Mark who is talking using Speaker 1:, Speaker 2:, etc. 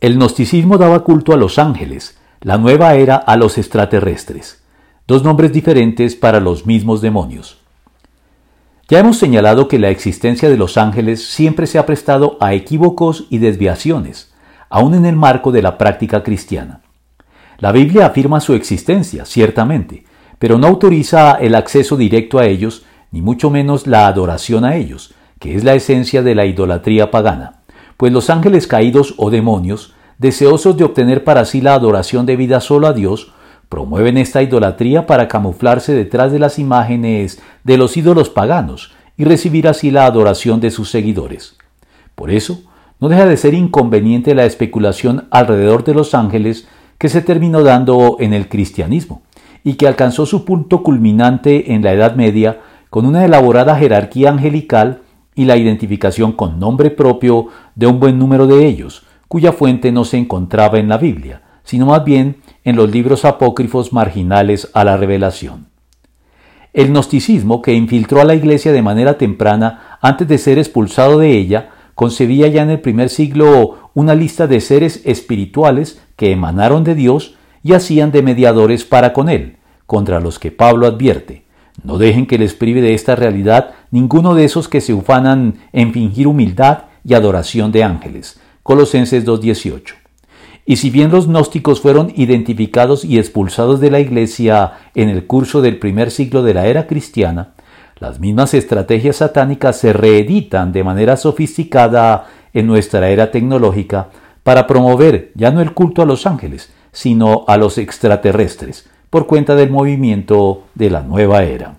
Speaker 1: El gnosticismo daba culto a los ángeles, la nueva era a los extraterrestres, dos nombres diferentes para los mismos demonios. Ya hemos señalado que la existencia de los ángeles siempre se ha prestado a equívocos y desviaciones, aun en el marco de la práctica cristiana. La Biblia afirma su existencia, ciertamente, pero no autoriza el acceso directo a ellos, ni mucho menos la adoración a ellos, que es la esencia de la idolatría pagana pues los ángeles caídos o demonios, deseosos de obtener para sí la adoración debida solo a Dios, promueven esta idolatría para camuflarse detrás de las imágenes de los ídolos paganos y recibir así la adoración de sus seguidores. Por eso, no deja de ser inconveniente la especulación alrededor de los ángeles que se terminó dando en el cristianismo y que alcanzó su punto culminante en la Edad Media con una elaborada jerarquía angelical y la identificación con nombre propio de un buen número de ellos, cuya fuente no se encontraba en la Biblia, sino más bien en los libros apócrifos marginales a la revelación. El gnosticismo, que infiltró a la Iglesia de manera temprana antes de ser expulsado de ella, concebía ya en el primer siglo una lista de seres espirituales que emanaron de Dios y hacían de mediadores para con él, contra los que Pablo advierte, no dejen que les prive de esta realidad ninguno de esos que se ufanan en fingir humildad y adoración de ángeles. Colosenses 2.18. Y si bien los gnósticos fueron identificados y expulsados de la Iglesia en el curso del primer siglo de la era cristiana, las mismas estrategias satánicas se reeditan de manera sofisticada en nuestra era tecnológica para promover ya no el culto a los ángeles, sino a los extraterrestres, por cuenta del movimiento de la nueva era.